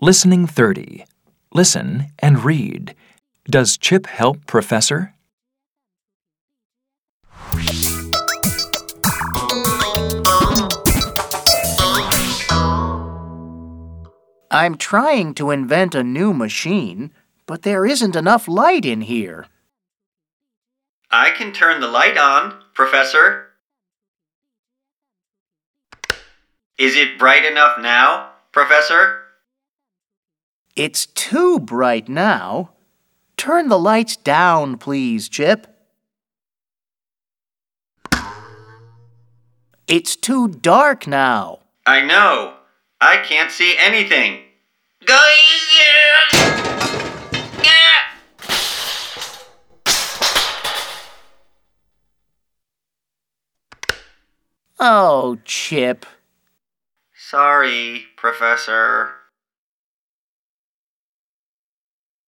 Listening 30. Listen and read. Does Chip help Professor? I'm trying to invent a new machine, but there isn't enough light in here. I can turn the light on, Professor. Is it bright enough now, Professor? It's too bright now. Turn the lights down, please, Chip. It's too dark now. I know. I can't see anything. Oh, Chip. Sorry, Professor.